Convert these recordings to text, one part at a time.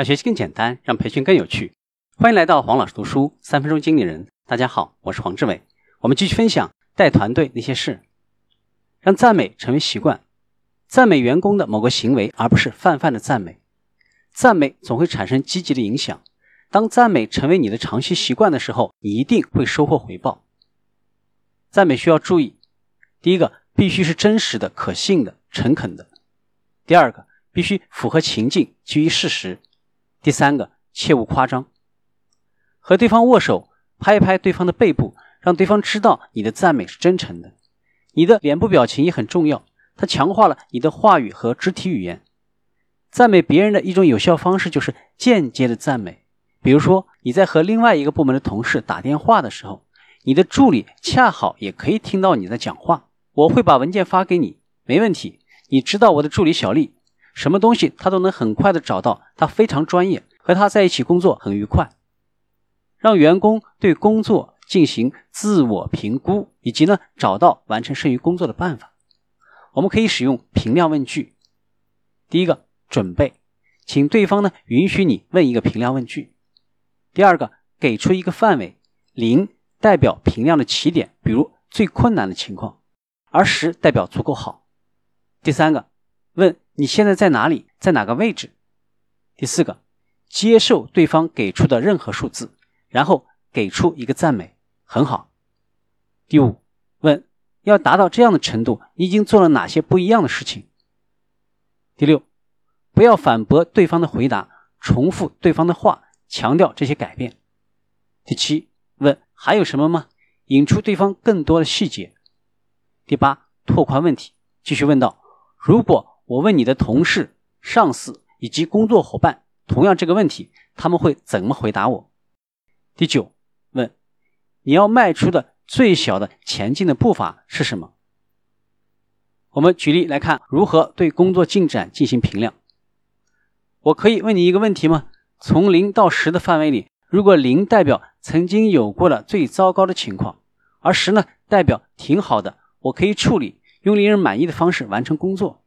让学习更简单，让培训更有趣。欢迎来到黄老师读书三分钟经理人。大家好，我是黄志伟。我们继续分享带团队那些事，让赞美成为习惯。赞美员工的某个行为，而不是泛泛的赞美。赞美总会产生积极的影响。当赞美成为你的长期习惯的时候，你一定会收获回报。赞美需要注意：第一个，必须是真实的、可信的、诚恳的；第二个，必须符合情境，基于事实。第三个，切勿夸张。和对方握手，拍一拍对方的背部，让对方知道你的赞美是真诚的。你的脸部表情也很重要，它强化了你的话语和肢体语言。赞美别人的一种有效方式就是间接的赞美。比如说，你在和另外一个部门的同事打电话的时候，你的助理恰好也可以听到你在讲话。我会把文件发给你，没问题。你知道我的助理小丽。什么东西他都能很快的找到，他非常专业，和他在一起工作很愉快。让员工对工作进行自我评估，以及呢找到完成剩余工作的办法。我们可以使用评量问句。第一个，准备，请对方呢允许你问一个评量问句。第二个，给出一个范围，零代表评量的起点，比如最困难的情况，而十代表足够好。第三个，问。你现在在哪里？在哪个位置？第四个，接受对方给出的任何数字，然后给出一个赞美，很好。第五，问要达到这样的程度，你已经做了哪些不一样的事情？第六，不要反驳对方的回答，重复对方的话，强调这些改变。第七，问还有什么吗？引出对方更多的细节。第八，拓宽问题，继续问道：如果。我问你的同事、上司以及工作伙伴同样这个问题，他们会怎么回答我？第九，问你要迈出的最小的前进的步伐是什么？我们举例来看，如何对工作进展进行评量。我可以问你一个问题吗？从零到十的范围里，如果零代表曾经有过的最糟糕的情况，而十呢代表挺好的，我可以处理，用令人满意的方式完成工作。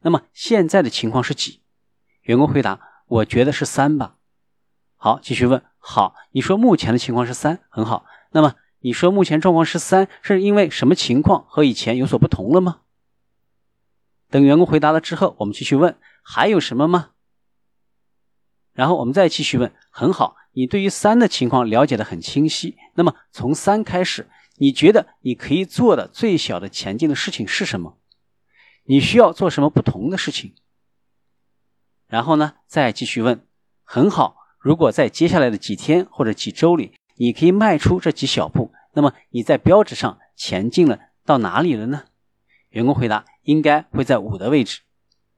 那么现在的情况是几？员工回答：“我觉得是三吧。”好，继续问。好，你说目前的情况是三，很好。那么你说目前状况是三，是因为什么情况和以前有所不同了吗？等员工回答了之后，我们继续问：还有什么吗？然后我们再继续问。很好，你对于三的情况了解的很清晰。那么从三开始，你觉得你可以做的最小的前进的事情是什么？你需要做什么不同的事情？然后呢，再继续问。很好，如果在接下来的几天或者几周里，你可以迈出这几小步，那么你在标志上前进了到哪里了呢？员工回答：应该会在五的位置。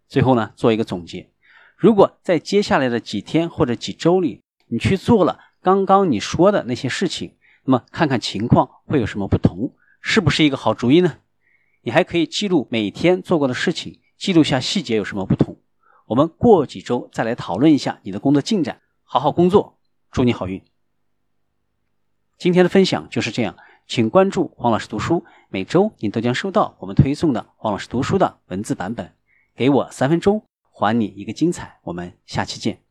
最后呢，做一个总结。如果在接下来的几天或者几周里，你去做了刚刚你说的那些事情，那么看看情况会有什么不同，是不是一个好主意呢？你还可以记录每天做过的事情，记录下细节有什么不同。我们过几周再来讨论一下你的工作进展。好好工作，祝你好运。今天的分享就是这样，请关注黄老师读书，每周你都将收到我们推送的黄老师读书的文字版本。给我三分钟，还你一个精彩。我们下期见。